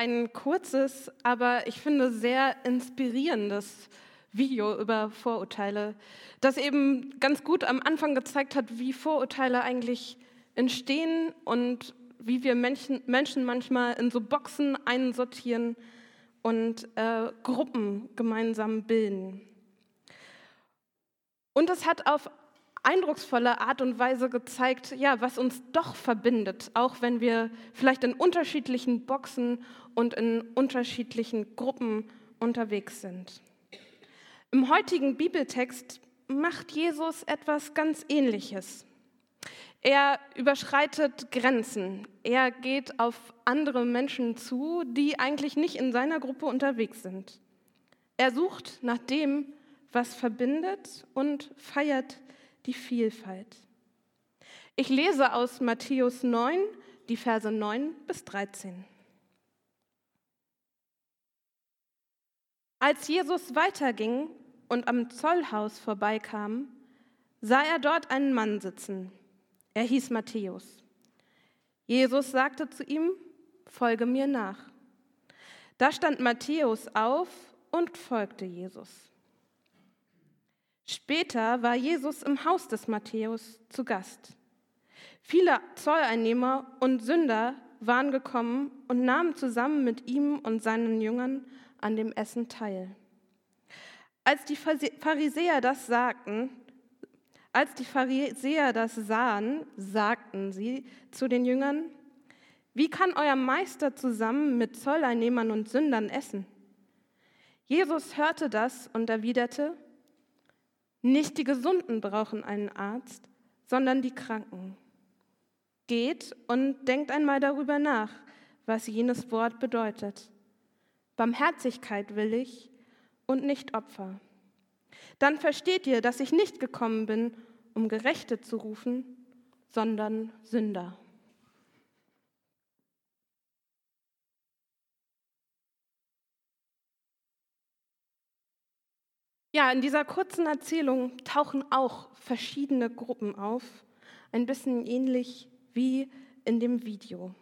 Ein kurzes, aber ich finde sehr inspirierendes Video über Vorurteile, das eben ganz gut am Anfang gezeigt hat, wie Vorurteile eigentlich entstehen und wie wir Menschen, Menschen manchmal in so Boxen einsortieren und äh, Gruppen gemeinsam bilden. Und es hat auf eindrucksvolle Art und Weise gezeigt, ja, was uns doch verbindet, auch wenn wir vielleicht in unterschiedlichen Boxen und in unterschiedlichen Gruppen unterwegs sind. Im heutigen Bibeltext macht Jesus etwas ganz Ähnliches. Er überschreitet Grenzen. Er geht auf andere Menschen zu, die eigentlich nicht in seiner Gruppe unterwegs sind. Er sucht nach dem, was verbindet und feiert die Vielfalt. Ich lese aus Matthäus 9, die Verse 9 bis 13. Als Jesus weiterging und am Zollhaus vorbeikam, sah er dort einen Mann sitzen. Er hieß Matthäus. Jesus sagte zu ihm, folge mir nach. Da stand Matthäus auf und folgte Jesus. Später war Jesus im Haus des Matthäus zu Gast. Viele Zolleinnehmer und Sünder waren gekommen und nahmen zusammen mit ihm und seinen Jüngern an dem Essen teil. Als die Pharisäer das sagten, als die Pharisäer das sahen, sagten sie zu den Jüngern, wie kann euer Meister zusammen mit Zolleinnehmern und Sündern essen? Jesus hörte das und erwiderte, nicht die Gesunden brauchen einen Arzt, sondern die Kranken. Geht und denkt einmal darüber nach, was jenes Wort bedeutet. Barmherzigkeit will ich und nicht Opfer. Dann versteht ihr, dass ich nicht gekommen bin, um Gerechte zu rufen, sondern Sünder. Ja, in dieser kurzen Erzählung tauchen auch verschiedene Gruppen auf, ein bisschen ähnlich wie in dem Video.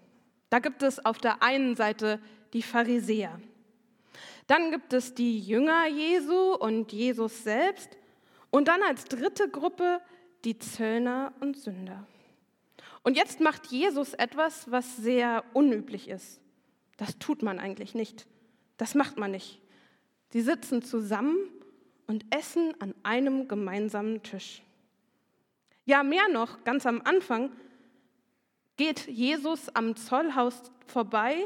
Da gibt es auf der einen Seite die Pharisäer. Dann gibt es die Jünger Jesu und Jesus selbst. Und dann als dritte Gruppe die Zöllner und Sünder. Und jetzt macht Jesus etwas, was sehr unüblich ist. Das tut man eigentlich nicht. Das macht man nicht. Sie sitzen zusammen und essen an einem gemeinsamen Tisch. Ja, mehr noch, ganz am Anfang geht Jesus am Zollhaus vorbei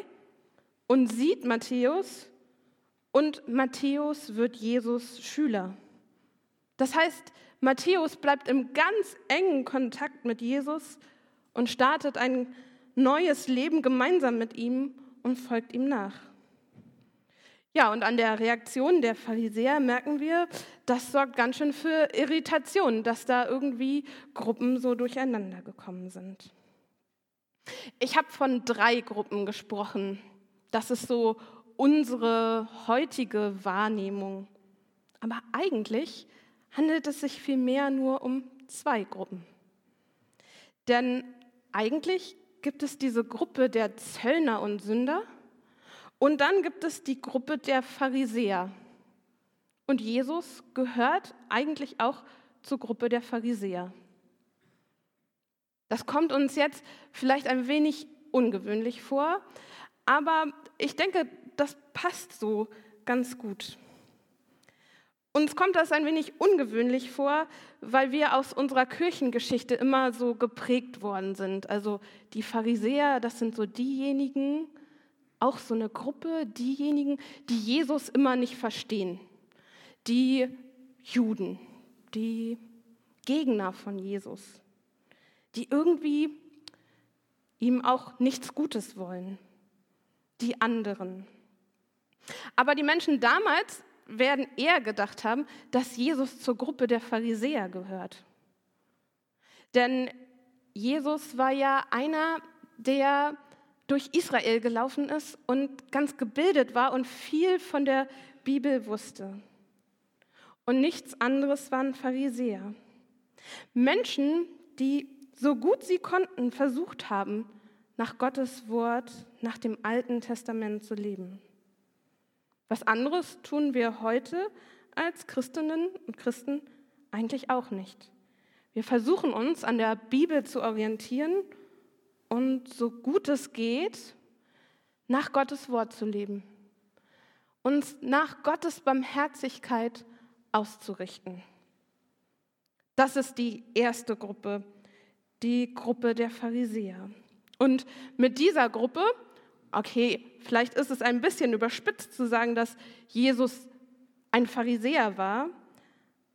und sieht Matthäus und Matthäus wird Jesus Schüler. Das heißt, Matthäus bleibt im ganz engen Kontakt mit Jesus und startet ein neues Leben gemeinsam mit ihm und folgt ihm nach. Ja, und an der Reaktion der Pharisäer merken wir, das sorgt ganz schön für Irritation, dass da irgendwie Gruppen so durcheinander gekommen sind. Ich habe von drei Gruppen gesprochen. Das ist so unsere heutige Wahrnehmung. Aber eigentlich handelt es sich vielmehr nur um zwei Gruppen. Denn eigentlich gibt es diese Gruppe der Zöllner und Sünder und dann gibt es die Gruppe der Pharisäer. Und Jesus gehört eigentlich auch zur Gruppe der Pharisäer. Das kommt uns jetzt vielleicht ein wenig ungewöhnlich vor, aber ich denke, das passt so ganz gut. Uns kommt das ein wenig ungewöhnlich vor, weil wir aus unserer Kirchengeschichte immer so geprägt worden sind. Also die Pharisäer, das sind so diejenigen, auch so eine Gruppe, diejenigen, die Jesus immer nicht verstehen. Die Juden, die Gegner von Jesus, die irgendwie ihm auch nichts Gutes wollen. Die anderen. Aber die Menschen damals werden eher gedacht haben, dass Jesus zur Gruppe der Pharisäer gehört. Denn Jesus war ja einer, der durch Israel gelaufen ist und ganz gebildet war und viel von der Bibel wusste. Und nichts anderes waren Pharisäer. Menschen, die so gut sie konnten versucht haben, nach Gottes Wort, nach dem Alten Testament zu leben. Was anderes tun wir heute als Christinnen und Christen eigentlich auch nicht. Wir versuchen uns an der Bibel zu orientieren und so gut es geht, nach Gottes Wort zu leben, uns nach Gottes Barmherzigkeit auszurichten. Das ist die erste Gruppe, die Gruppe der Pharisäer. Und mit dieser Gruppe, okay, vielleicht ist es ein bisschen überspitzt zu sagen, dass Jesus ein Pharisäer war,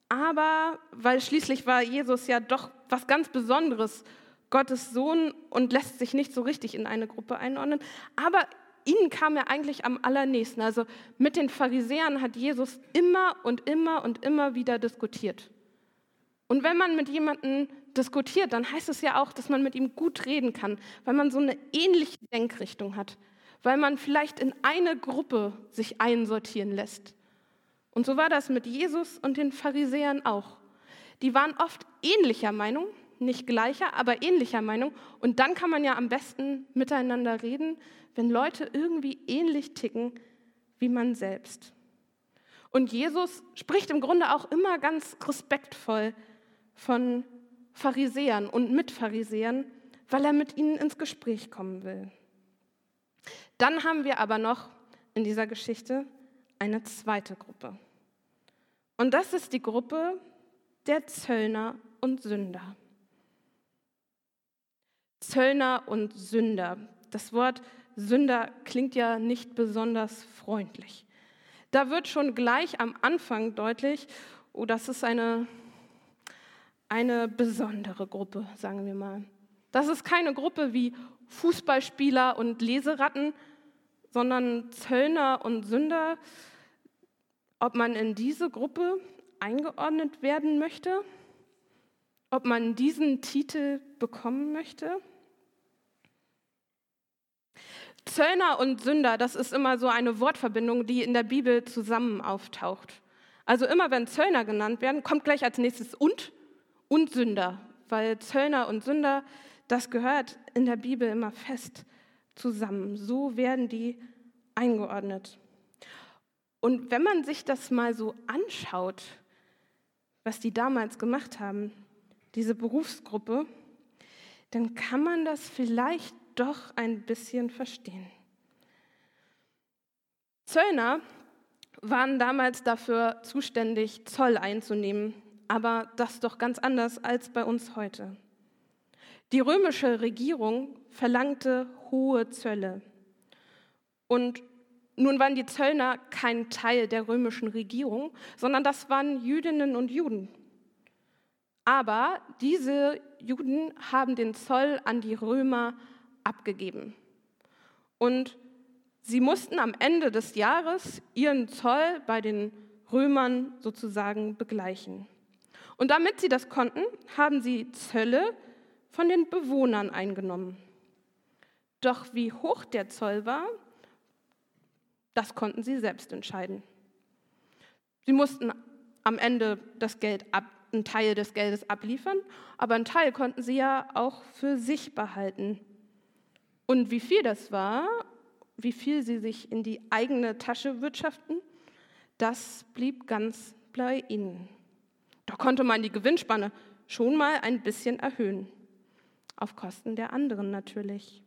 aber weil schließlich war Jesus ja doch was ganz Besonderes, Gottes Sohn und lässt sich nicht so richtig in eine Gruppe einordnen, aber ihnen kam er eigentlich am allernächsten. Also mit den Pharisäern hat Jesus immer und immer und immer wieder diskutiert. Und wenn man mit jemandem diskutiert, dann heißt es ja auch, dass man mit ihm gut reden kann, weil man so eine ähnliche Denkrichtung hat, weil man vielleicht in eine Gruppe sich einsortieren lässt. Und so war das mit Jesus und den Pharisäern auch. Die waren oft ähnlicher Meinung, nicht gleicher, aber ähnlicher Meinung. Und dann kann man ja am besten miteinander reden, wenn Leute irgendwie ähnlich ticken wie man selbst. Und Jesus spricht im Grunde auch immer ganz respektvoll von Pharisäern und Mitpharisäern, weil er mit ihnen ins Gespräch kommen will. Dann haben wir aber noch in dieser Geschichte eine zweite Gruppe. Und das ist die Gruppe der Zöllner und Sünder. Zöllner und Sünder. Das Wort Sünder klingt ja nicht besonders freundlich. Da wird schon gleich am Anfang deutlich, oh, das ist eine, eine besondere Gruppe, sagen wir mal. Das ist keine Gruppe wie Fußballspieler und Leseratten, sondern Zöllner und Sünder ob man in diese Gruppe eingeordnet werden möchte, ob man diesen Titel bekommen möchte. Zöllner und Sünder, das ist immer so eine Wortverbindung, die in der Bibel zusammen auftaucht. Also immer wenn Zöllner genannt werden, kommt gleich als nächstes und und Sünder, weil Zöllner und Sünder, das gehört in der Bibel immer fest zusammen. So werden die eingeordnet. Und wenn man sich das mal so anschaut, was die damals gemacht haben, diese Berufsgruppe, dann kann man das vielleicht doch ein bisschen verstehen. Zöllner waren damals dafür zuständig, Zoll einzunehmen, aber das doch ganz anders als bei uns heute. Die römische Regierung verlangte hohe Zölle. Und nun waren die Zöllner kein Teil der römischen Regierung, sondern das waren Jüdinnen und Juden. Aber diese Juden haben den Zoll an die Römer abgegeben. Und sie mussten am Ende des Jahres ihren Zoll bei den Römern sozusagen begleichen. Und damit sie das konnten, haben sie Zölle von den Bewohnern eingenommen. Doch wie hoch der Zoll war, das konnten sie selbst entscheiden. Sie mussten am Ende das Geld ab, einen Teil des Geldes abliefern, aber einen Teil konnten sie ja auch für sich behalten. Und wie viel das war, wie viel sie sich in die eigene Tasche wirtschaften, das blieb ganz bei ihnen. Da konnte man die Gewinnspanne schon mal ein bisschen erhöhen. Auf Kosten der anderen natürlich.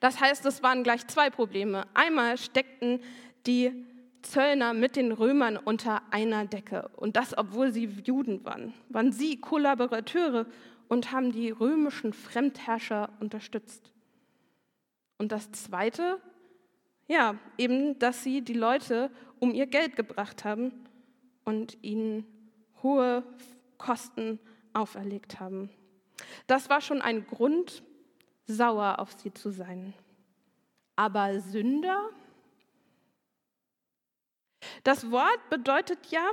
Das heißt, es waren gleich zwei Probleme. Einmal steckten die Zöllner mit den Römern unter einer Decke. Und das, obwohl sie Juden waren. Waren sie Kollaborateure und haben die römischen Fremdherrscher unterstützt. Und das Zweite, ja, eben, dass sie die Leute um ihr Geld gebracht haben und ihnen hohe Kosten auferlegt haben. Das war schon ein Grund, sauer auf sie zu sein. Aber Sünder? Das Wort bedeutet ja,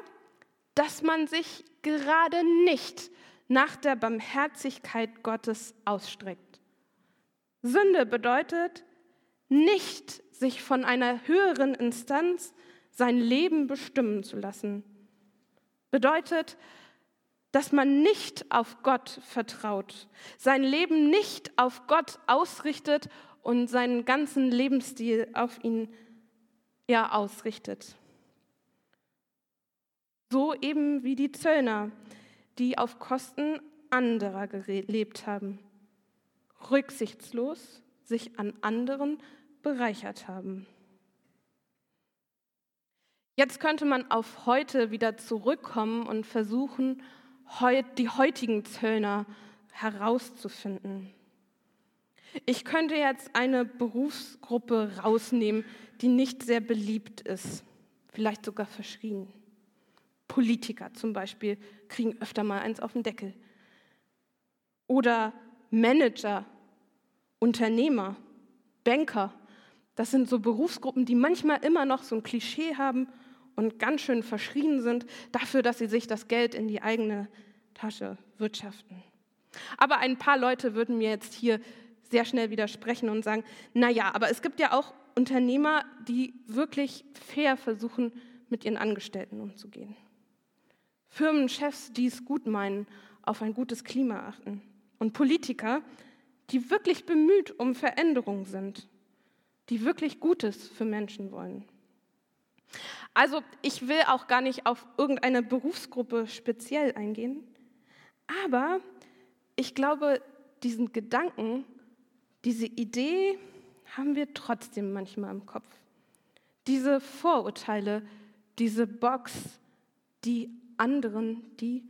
dass man sich gerade nicht nach der Barmherzigkeit Gottes ausstreckt. Sünde bedeutet nicht, sich von einer höheren Instanz sein Leben bestimmen zu lassen. Bedeutet, dass man nicht auf Gott vertraut, sein Leben nicht auf Gott ausrichtet und seinen ganzen Lebensstil auf ihn ja, ausrichtet. So eben wie die Zöllner, die auf Kosten anderer gelebt haben, rücksichtslos sich an anderen bereichert haben. Jetzt könnte man auf heute wieder zurückkommen und versuchen, die heutigen Zöllner herauszufinden. Ich könnte jetzt eine Berufsgruppe rausnehmen, die nicht sehr beliebt ist, vielleicht sogar verschrien. Politiker zum Beispiel kriegen öfter mal eins auf den Deckel. Oder Manager, Unternehmer, Banker. Das sind so Berufsgruppen, die manchmal immer noch so ein Klischee haben und ganz schön verschrien sind dafür, dass sie sich das Geld in die eigene Tasche wirtschaften. Aber ein paar Leute würden mir jetzt hier sehr schnell widersprechen und sagen, naja, aber es gibt ja auch Unternehmer, die wirklich fair versuchen, mit ihren Angestellten umzugehen. Firmenchefs, die es gut meinen, auf ein gutes Klima achten. Und Politiker, die wirklich bemüht um Veränderung sind, die wirklich Gutes für Menschen wollen. Also ich will auch gar nicht auf irgendeine Berufsgruppe speziell eingehen, aber ich glaube, diesen Gedanken, diese Idee haben wir trotzdem manchmal im Kopf. Diese Vorurteile, diese Box, die anderen, die,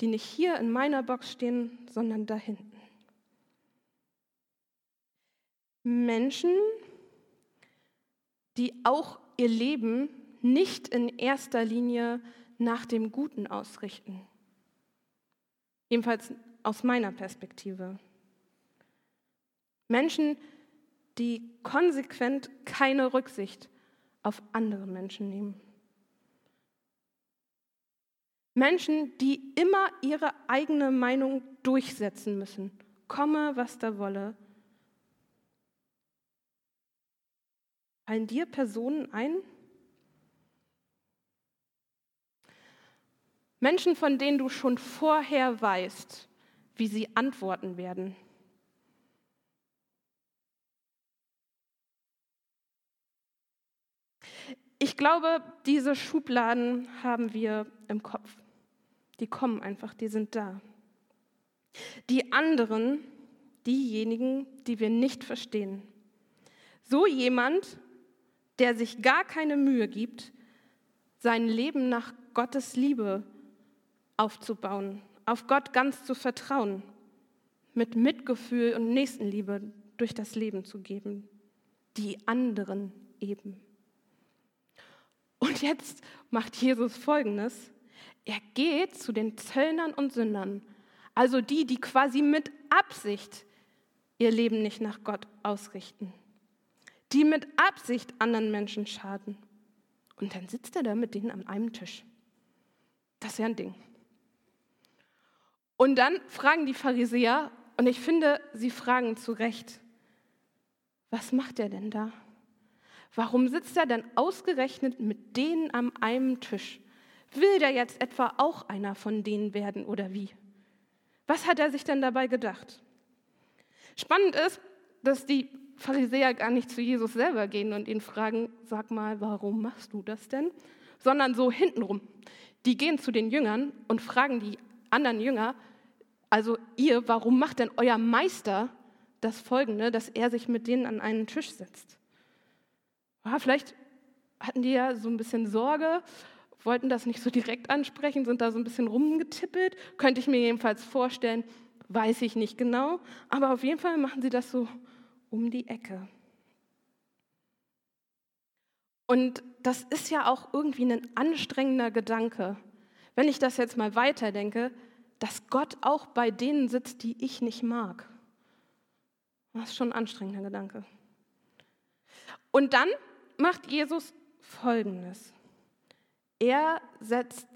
die nicht hier in meiner Box stehen, sondern da hinten. Menschen, die auch ihr Leben nicht in erster Linie nach dem Guten ausrichten. Jedenfalls aus meiner Perspektive. Menschen, die konsequent keine Rücksicht auf andere Menschen nehmen. Menschen, die immer ihre eigene Meinung durchsetzen müssen, komme, was da wolle. Fallen dir Personen ein? Menschen, von denen du schon vorher weißt, wie sie antworten werden. Ich glaube, diese Schubladen haben wir im Kopf. Die kommen einfach, die sind da. Die anderen, diejenigen, die wir nicht verstehen. So jemand, der sich gar keine Mühe gibt, sein Leben nach Gottes Liebe aufzubauen, auf Gott ganz zu vertrauen, mit Mitgefühl und Nächstenliebe durch das Leben zu geben. Die anderen eben. Und jetzt macht Jesus Folgendes. Er geht zu den Zöllnern und Sündern, also die, die quasi mit Absicht ihr Leben nicht nach Gott ausrichten, die mit Absicht anderen Menschen schaden. Und dann sitzt er da mit denen an einem Tisch. Das ist ja ein Ding. Und dann fragen die Pharisäer, und ich finde, sie fragen zu Recht, was macht er denn da? Warum sitzt er denn ausgerechnet mit denen am einem Tisch? Will der jetzt etwa auch einer von denen werden oder wie? Was hat er sich denn dabei gedacht? Spannend ist, dass die Pharisäer gar nicht zu Jesus selber gehen und ihn fragen, sag mal, warum machst du das denn? Sondern so hintenrum. Die gehen zu den Jüngern und fragen die anderen Jünger, also ihr, warum macht denn euer Meister das Folgende, dass er sich mit denen an einen Tisch setzt? Ja, vielleicht hatten die ja so ein bisschen Sorge wollten das nicht so direkt ansprechen, sind da so ein bisschen rumgetippelt. Könnte ich mir jedenfalls vorstellen, weiß ich nicht genau. Aber auf jeden Fall machen sie das so um die Ecke. Und das ist ja auch irgendwie ein anstrengender Gedanke. Wenn ich das jetzt mal weiterdenke, dass Gott auch bei denen sitzt, die ich nicht mag. Das ist schon ein anstrengender Gedanke. Und dann macht Jesus Folgendes. Er setzt,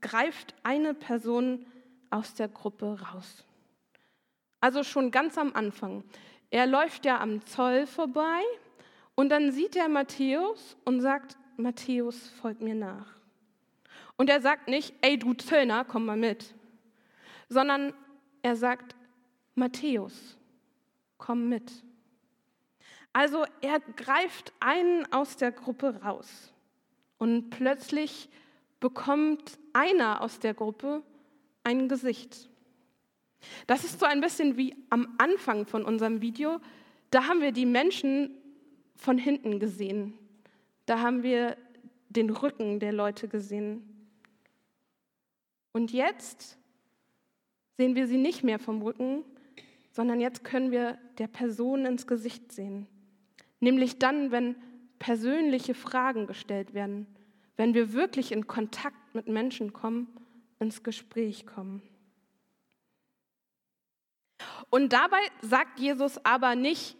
greift eine Person aus der Gruppe raus. Also schon ganz am Anfang. Er läuft ja am Zoll vorbei und dann sieht er Matthäus und sagt, Matthäus, folgt mir nach. Und er sagt nicht, ey du Zöllner, komm mal mit, sondern er sagt, Matthäus, komm mit. Also er greift einen aus der Gruppe raus und plötzlich bekommt einer aus der Gruppe ein Gesicht. Das ist so ein bisschen wie am Anfang von unserem Video. Da haben wir die Menschen von hinten gesehen. Da haben wir den Rücken der Leute gesehen. Und jetzt sehen wir sie nicht mehr vom Rücken, sondern jetzt können wir der Person ins Gesicht sehen. Nämlich dann, wenn persönliche Fragen gestellt werden, wenn wir wirklich in Kontakt mit Menschen kommen, ins Gespräch kommen. Und dabei sagt Jesus aber nicht,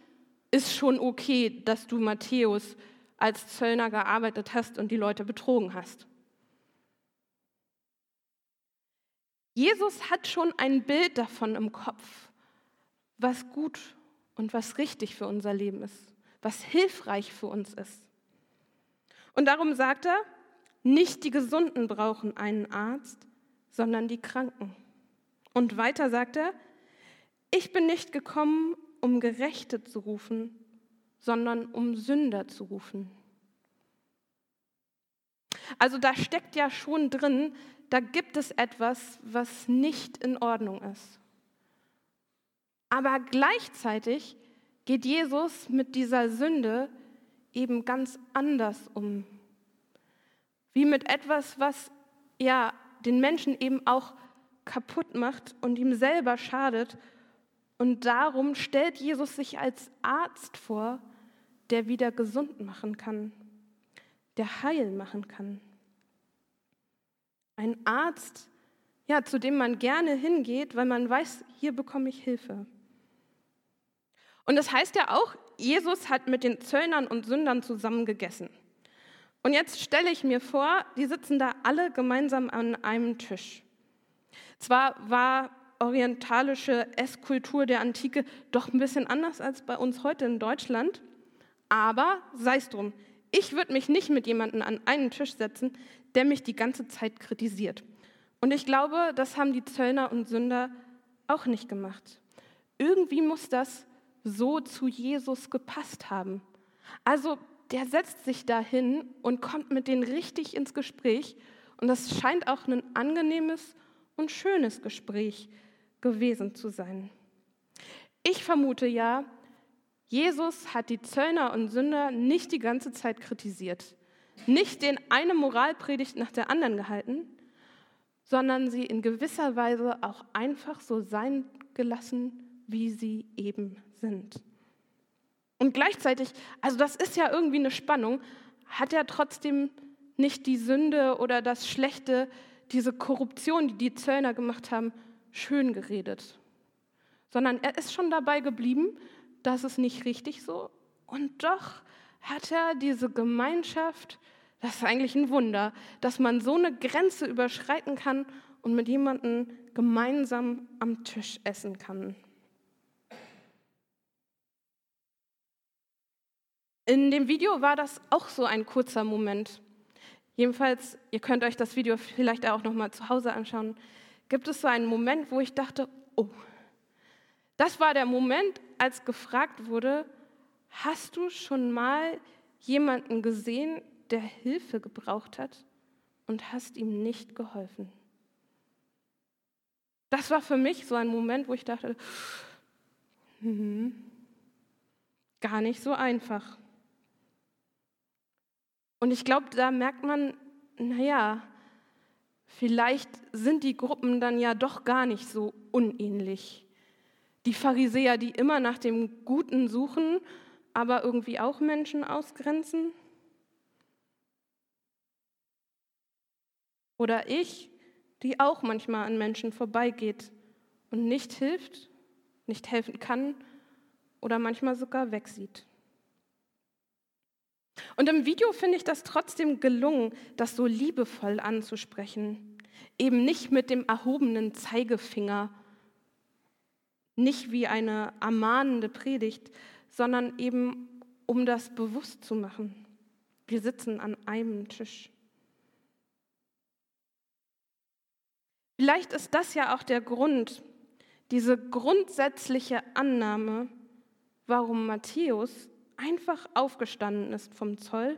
ist schon okay, dass du Matthäus als Zöllner gearbeitet hast und die Leute betrogen hast. Jesus hat schon ein Bild davon im Kopf, was gut und was richtig für unser Leben ist, was hilfreich für uns ist. Und darum sagt er, nicht die Gesunden brauchen einen Arzt, sondern die Kranken. Und weiter sagt er, ich bin nicht gekommen, um Gerechte zu rufen, sondern um Sünder zu rufen. Also da steckt ja schon drin, da gibt es etwas, was nicht in Ordnung ist. Aber gleichzeitig geht Jesus mit dieser Sünde eben ganz anders um. Wie mit etwas, was ja den Menschen eben auch kaputt macht und ihm selber schadet. Und darum stellt Jesus sich als Arzt vor, der wieder gesund machen kann, der heil machen kann. Ein Arzt, ja, zu dem man gerne hingeht, weil man weiß, hier bekomme ich Hilfe. Und das heißt ja auch, Jesus hat mit den Zöllnern und Sündern zusammen gegessen. Und jetzt stelle ich mir vor, die sitzen da alle gemeinsam an einem Tisch. Zwar war orientalische Esskultur der Antike doch ein bisschen anders als bei uns heute in Deutschland, aber sei es drum, ich würde mich nicht mit jemandem an einen Tisch setzen, der mich die ganze Zeit kritisiert. Und ich glaube, das haben die Zöllner und Sünder auch nicht gemacht. Irgendwie muss das so zu Jesus gepasst haben. Also der setzt sich dahin und kommt mit denen richtig ins Gespräch. Und das scheint auch ein angenehmes und schönes Gespräch gewesen zu sein. Ich vermute ja, Jesus hat die Zöllner und Sünder nicht die ganze Zeit kritisiert, nicht den eine Moralpredigt nach der anderen gehalten, sondern sie in gewisser Weise auch einfach so sein gelassen, wie sie eben sind. Und gleichzeitig, also das ist ja irgendwie eine Spannung, hat er trotzdem nicht die Sünde oder das Schlechte, diese Korruption, die die Zöllner gemacht haben, schön geredet, sondern er ist schon dabei geblieben, das ist nicht richtig so. Und doch hat er diese Gemeinschaft, das ist eigentlich ein Wunder, dass man so eine Grenze überschreiten kann und mit jemandem gemeinsam am Tisch essen kann. In dem Video war das auch so ein kurzer Moment. Jedenfalls, ihr könnt euch das Video vielleicht auch noch mal zu Hause anschauen. Gibt es so einen Moment, wo ich dachte, oh, das war der Moment, als gefragt wurde, hast du schon mal jemanden gesehen, der Hilfe gebraucht hat und hast ihm nicht geholfen? Das war für mich so ein Moment, wo ich dachte, hm, gar nicht so einfach. Und ich glaube, da merkt man, naja, vielleicht sind die Gruppen dann ja doch gar nicht so unähnlich. Die Pharisäer, die immer nach dem Guten suchen, aber irgendwie auch Menschen ausgrenzen. Oder ich, die auch manchmal an Menschen vorbeigeht und nicht hilft, nicht helfen kann oder manchmal sogar wegsieht. Und im Video finde ich das trotzdem gelungen, das so liebevoll anzusprechen. Eben nicht mit dem erhobenen Zeigefinger, nicht wie eine ermahnende Predigt, sondern eben um das bewusst zu machen. Wir sitzen an einem Tisch. Vielleicht ist das ja auch der Grund, diese grundsätzliche Annahme, warum Matthäus einfach aufgestanden ist vom Zoll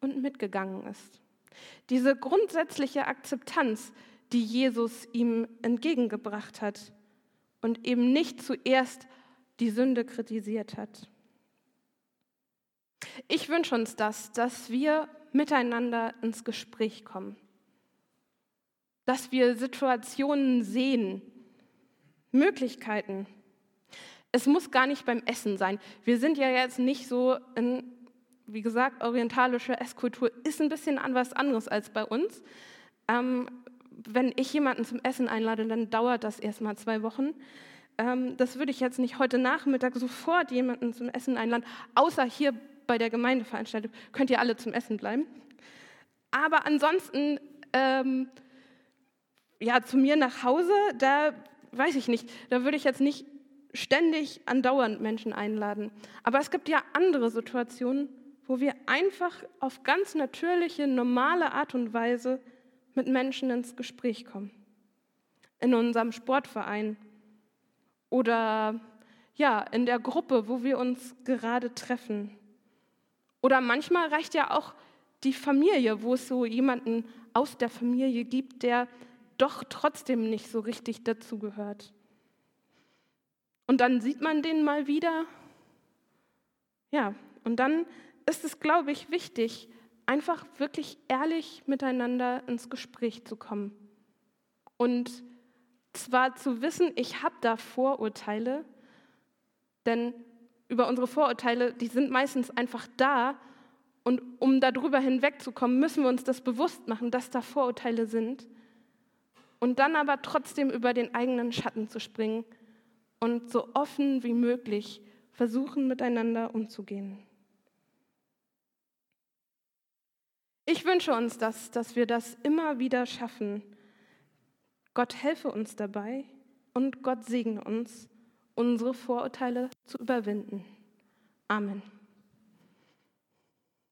und mitgegangen ist. Diese grundsätzliche Akzeptanz, die Jesus ihm entgegengebracht hat und eben nicht zuerst die Sünde kritisiert hat. Ich wünsche uns das, dass wir miteinander ins Gespräch kommen, dass wir Situationen sehen, Möglichkeiten. Es muss gar nicht beim Essen sein. Wir sind ja jetzt nicht so in, wie gesagt, orientalische Esskultur ist ein bisschen an was anderes als bei uns. Ähm, wenn ich jemanden zum Essen einlade, dann dauert das erstmal zwei Wochen. Ähm, das würde ich jetzt nicht heute Nachmittag sofort jemanden zum Essen einladen, außer hier bei der Gemeindeveranstaltung könnt ihr alle zum Essen bleiben. Aber ansonsten, ähm, ja, zu mir nach Hause, da weiß ich nicht, da würde ich jetzt nicht ständig andauernd Menschen einladen. Aber es gibt ja andere Situationen, wo wir einfach auf ganz natürliche, normale Art und Weise mit Menschen ins Gespräch kommen. In unserem Sportverein oder ja, in der Gruppe, wo wir uns gerade treffen. Oder manchmal reicht ja auch die Familie, wo es so jemanden aus der Familie gibt, der doch trotzdem nicht so richtig dazugehört. Und dann sieht man den mal wieder. Ja, und dann ist es, glaube ich, wichtig, einfach wirklich ehrlich miteinander ins Gespräch zu kommen. Und zwar zu wissen, ich habe da Vorurteile, denn über unsere Vorurteile, die sind meistens einfach da. Und um darüber hinwegzukommen, müssen wir uns das bewusst machen, dass da Vorurteile sind. Und dann aber trotzdem über den eigenen Schatten zu springen und so offen wie möglich versuchen, miteinander umzugehen. Ich wünsche uns das, dass wir das immer wieder schaffen. Gott helfe uns dabei und Gott segne uns unsere Vorurteile zu überwinden. Amen.